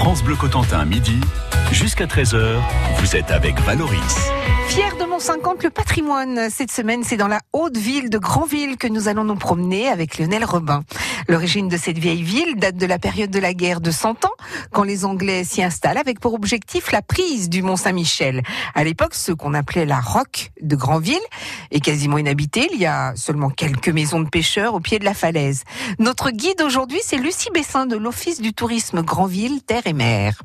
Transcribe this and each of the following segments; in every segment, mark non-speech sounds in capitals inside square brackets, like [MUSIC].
France Bleu Cotentin, midi, jusqu'à 13h, vous êtes avec Valoris. Fier de Mont 50, le patrimoine. Cette semaine, c'est dans la haute ville de Grandville que nous allons nous promener avec Lionel Robin. L'origine de cette vieille ville date de la période de la guerre de 100 ans, quand les Anglais s'y installent avec pour objectif la prise du Mont Saint-Michel. À l'époque, ce qu'on appelait la roque de Grandville est quasiment inhabité. Il y a seulement quelques maisons de pêcheurs au pied de la falaise. Notre guide aujourd'hui, c'est Lucie Bessin de l'Office du tourisme Grandville, Terre et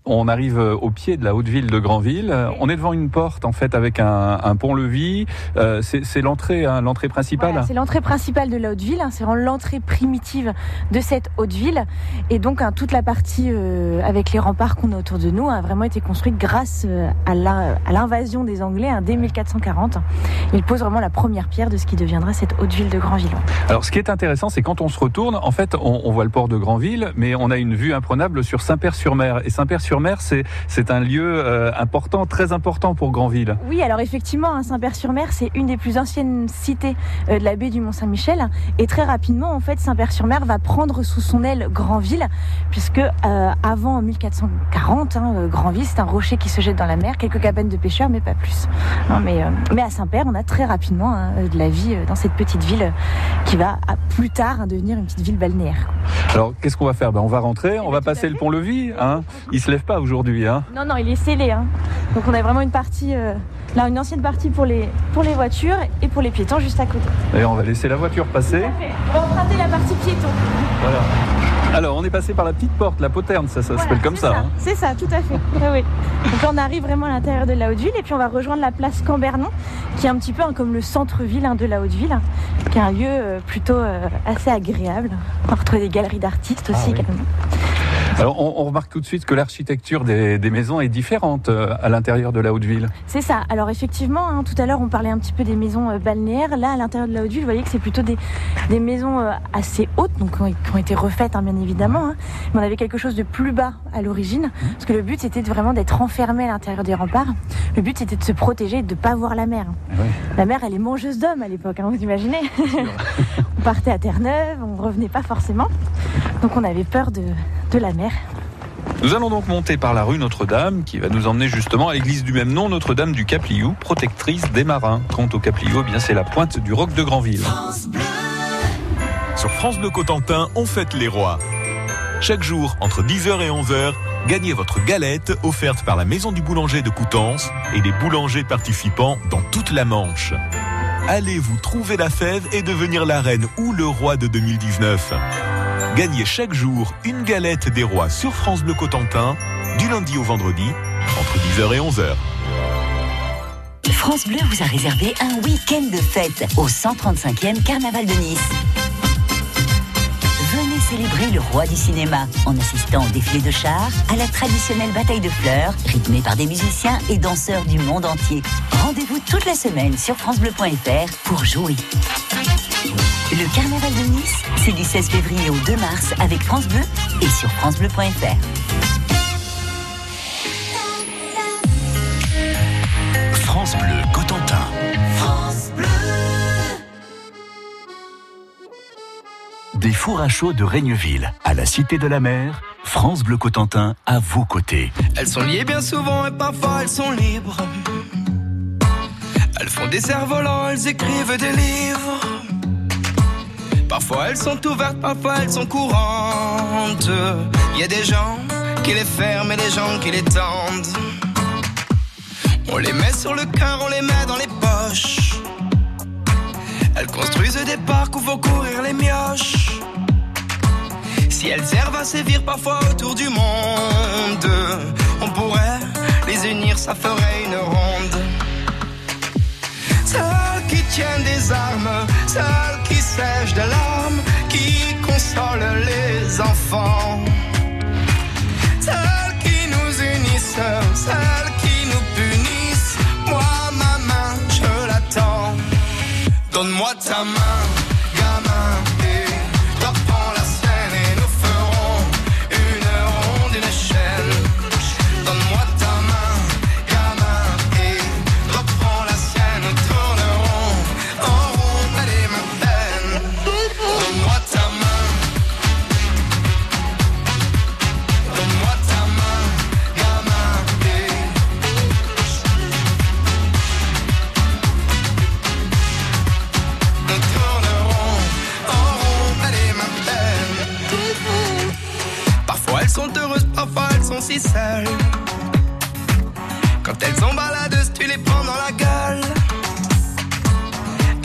On arrive au pied de la haute ville de Grandville. On est devant une porte, en fait, avec un, un pont-levis. Euh, c'est l'entrée, hein, l'entrée principale. Voilà, c'est l'entrée principale de la haute ville. Hein, c'est vraiment l'entrée primitive de cette haute ville. Et donc, hein, toute la partie euh, avec les remparts qu'on a autour de nous a vraiment été construite grâce euh, à l'invasion des Anglais dès 1440. Il pose vraiment la première pierre de ce qui deviendra cette haute ville de Grandville. Alors, ce qui est intéressant, c'est quand on se retourne, en fait, on, on, voit le port de Grandville, mais on a une vue imprenable sur Saint-Père-sur-Mer. Et Saint-Père-sur-Mer, c'est un lieu euh, important, très important pour Grandville. Oui, alors effectivement, hein, Saint-Père-sur-Mer, c'est une des plus anciennes cités euh, de la baie du Mont-Saint-Michel. Et très rapidement, en fait, Saint-Père-sur-Mer va prendre sous son aile Grandville, puisque euh, avant 1440, hein, Grandville, c'est un rocher qui se jette dans la mer, quelques cabanes de pêcheurs, mais pas plus. Non, mais, mais à Saint-Père, on a très rapidement hein, de la vie dans cette petite ville qui va plus tard hein, devenir une petite ville balnéaire. Alors, qu'est-ce qu'on va faire? Ben, On va rentrer, on va passer le pont-levis. Hein? Il se lève pas aujourd'hui. Hein? Non, non, il est scellé. Hein. Donc, on a vraiment une partie, là, une ancienne partie pour les, pour les voitures et pour les piétons juste à côté. D'ailleurs, on va laisser la voiture passer. On va emprunter la partie piéton. Voilà. [LAUGHS] Alors, on est passé par la petite porte, la poterne, ça, ça voilà, s'appelle comme ça. ça hein. C'est ça, tout à fait. oui, oui. Donc là, on arrive vraiment à l'intérieur de la Haute-Ville et puis on va rejoindre la place Cambernon, qui est un petit peu hein, comme le centre-ville hein, de la Haute-Ville, qui est un lieu euh, plutôt euh, assez agréable. On va retrouver des galeries d'artistes aussi Ah oui. également. Alors, on, on, remarque tout de suite que l'architecture des, des, maisons est différente euh, à l'intérieur de la Haute-Ville. C'est ça. Alors, effectivement, hein, tout à l'heure, on parlait un petit peu des maisons euh, balnéaires. Là, à l'intérieur de la Haute-Ville, vous voyez que c'est plutôt des, des maisons euh, assez hautes, donc qui ont été refaites, hein, bien évidemment. Hein. Mais on avait quelque chose de plus bas à l'origine, parce que le but, c'était vraiment d'être enfermé à l'intérieur des remparts. Le but, c'était de se protéger et de ne pas voir la mer. Oui. La mer, elle est mangeuse d'hommes à l'époque, vous imaginez [LAUGHS] On partait à Terre-Neuve, on revenait pas forcément. Donc, on avait peur de, de la mer. Nous allons donc monter par la rue Notre-Dame qui va nous emmener justement à l'église du même nom, Notre-Dame du Capliou, protectrice des marins. Quant au Capliou, eh bien c'est la pointe du roc de Grandville. France Sur France Bleu Cotentin, on fête les rois. Chaque jour, entre 10h et 11h, gagnez votre galette offerte par la Maison du Boulanger de Coutances et les boulangers participants dans toute la Manche. Allez vous trouver la fève et devenir la reine ou le roi de 2019. Gagnez chaque jour une galette des rois sur France Bleu Cotentin, du lundi au vendredi, entre 10h et 11h. France Bleu vous a réservé un week-end de fête au 135e Carnaval de Nice. Venez célébrer le roi du cinéma en assistant au défilé de chars, à la traditionnelle bataille de fleurs, rythmée par des musiciens et danseurs du monde entier. Rendez-vous toute la semaine sur FranceBleu.fr pour jouer. Le Carnaval de Nice, c'est du 16 février au 2 mars avec France Bleu et sur FranceBleu.fr. France Bleu Cotentin. France Bleu. Des fours à chaud de Raigneville à la Cité de la Mer, France Bleu Cotentin à vos côtés. Elles sont liées bien souvent et parfois elles sont libres. Elles font des cerfs-volants, elles écrivent des livres. Parfois elles sont ouvertes, parfois elles sont courantes. Il y a des gens qui les ferment et des gens qui les tendent. On les met sur le cœur, on les met dans les poches. Elles construisent des parcs où vont courir les mioches. Si elles servent à sévir parfois autour du monde, on pourrait les unir, ça ferait une ronde. Celles qui tiennent des armes, celles qui sèchent des larmes, qui consolent les enfants. Celles qui nous unissent, celles qui nous punissent. Moi, ma main, je l'attends. Donne-moi ta main,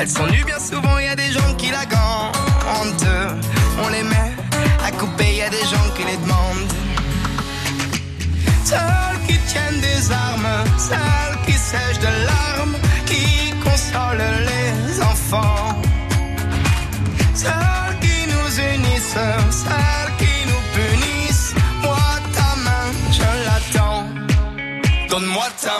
Elles sont nues bien souvent, y a des gens qui la gantent. On les met à couper, y a des gens qui les demandent. Seules qui tiennent des armes, celles qui sèchent de larmes, qui consolent les enfants. Celles qui nous unissent, celles qui nous punissent. Moi, ta main, je l'attends. Donne-moi ta main,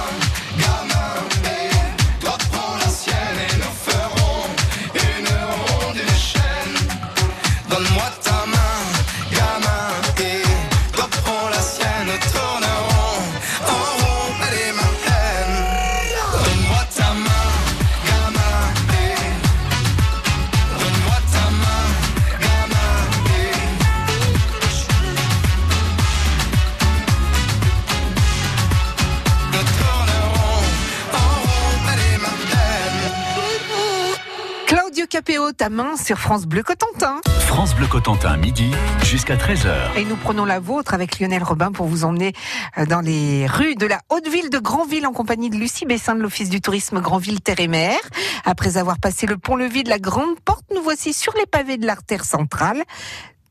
Capéo, ta main sur France Bleu Cotentin. France Bleu Cotentin, midi jusqu'à 13h. Et nous prenons la vôtre avec Lionel Robin pour vous emmener euh, dans les rues de la Haute-Ville de Grandville en compagnie de Lucie Bessin de l'Office du tourisme Grandville Terre et Mer. Après avoir passé le pont-levis de la Grande Porte, nous voici sur les pavés de l'artère centrale.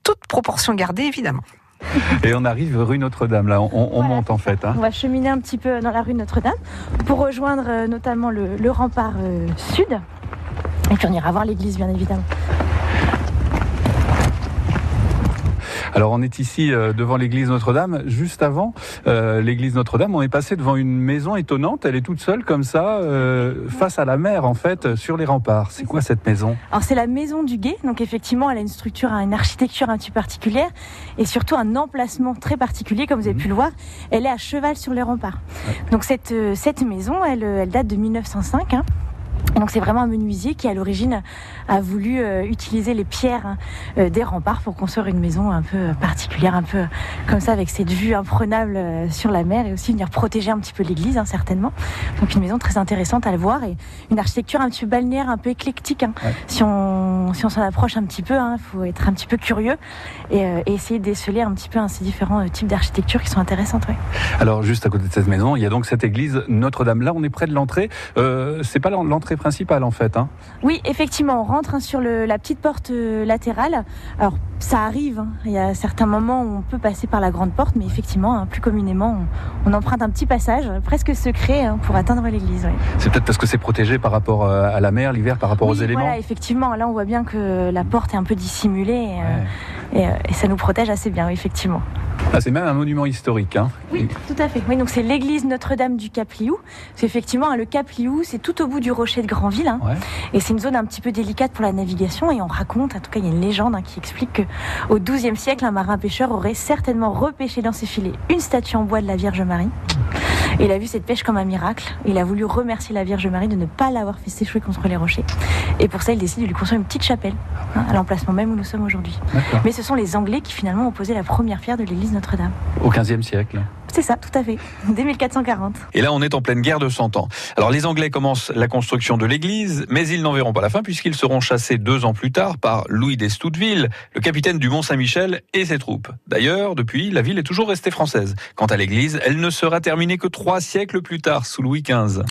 Toute proportion gardée, évidemment. [LAUGHS] Et on arrive rue Notre-Dame, là, on, on Voilà. monte en fait. hein. On va cheminer un petit peu dans la rue Notre-Dame pour rejoindre euh, notamment le, le rempart euh, sud. Et puis on ira voir l'église, bien évidemment. Alors on est ici euh, devant l'église Notre-Dame. Juste avant euh, l'église Notre-Dame, on est passé devant une maison étonnante. Elle est toute seule comme ça, euh, face à la mer en fait, sur les remparts. C'est quoi cette maison? Alors c'est la maison du guet, donc effectivement elle a une structure, une architecture un petit peu particulière et surtout un emplacement très particulier comme vous avez pu le voir. Elle est à cheval sur les remparts. Donc cette, cette maison, elle, elle date de 1905. hein. Donc c'est vraiment un menuisier qui à l'origine a voulu euh, utiliser les pierres hein, euh, des remparts pour construire une maison un peu euh, particulière, un peu comme ça avec cette vue imprenable sur la mer et aussi venir protéger un petit peu l'église hein, certainement. Donc une maison très intéressante à le voir et une architecture un petit peu balnéaire, un peu éclectique. hein. Ouais. Si on si on s'en approche un petit peu, il faut être un petit peu curieux et, euh, et essayer de déceler un petit peu ces différents types d'architecture qui sont intéressantes. ouais. Alors juste à côté de cette maison, il y a donc cette église Notre-Dame. Là, on est près de l'entrée. Euh, c'est pas l'entrée principale en fait. Hein. Oui, effectivement, on rentre hein, sur le- la petite porte euh, latérale. Alors, ça arrive, hein, il y a certains moments où on peut passer par la grande porte, mais effectivement, hein, plus communément, on, on emprunte un petit passage, presque secret, pour atteindre l'église. oui. C'est peut-être parce que c'est protégé par rapport euh, à la mer l'hiver, par rapport aux éléments. Voilà, effectivement, là, on voit bien que la porte est un peu dissimulée et, euh, et, et ça nous protège assez bien, effectivement. Ah, c'est même un monument historique. Hein. Oui, tout à fait. Oui, donc c'est l'église Notre-Dame du Cap-Liou. C'est effectivement hein, le Cap-Liou, c'est tout au bout du rocher de Granville. hein. Ouais. Et c'est une zone un petit peu délicate pour la navigation. Et on raconte, en tout cas, il y a une légende hein, qui explique que au XIIe siècle, un marin pêcheur aurait certainement repêché dans ses filets une statue en bois de la Vierge Marie. Il a vu cette pêche comme un miracle. Il a voulu remercier la Vierge Marie de ne pas l'avoir fait s'échouer contre les rochers. Et pour ça, il décide de lui construire une petite chapelle, hein, à l'emplacement même où nous sommes aujourd'hui. Mais ce sont les Anglais qui finalement ont posé la première pierre de l'église Notre-Dame. Au XVe siècle. C'est ça, tout à fait. [LAUGHS] Dès 1440. Et là, on est en pleine guerre de 100 ans. Alors, les Anglais commencent la construction de l'église, mais ils n'en verront pas la fin puisqu'ils seront chassés deux ans plus tard par Louis d'Estouteville, le capitaine du Mont-Saint-Michel et ses troupes. D'ailleurs, depuis, la ville est toujours restée française. Quant à l'église, elle ne sera terminée que trois siècles plus tard, sous Louis XV.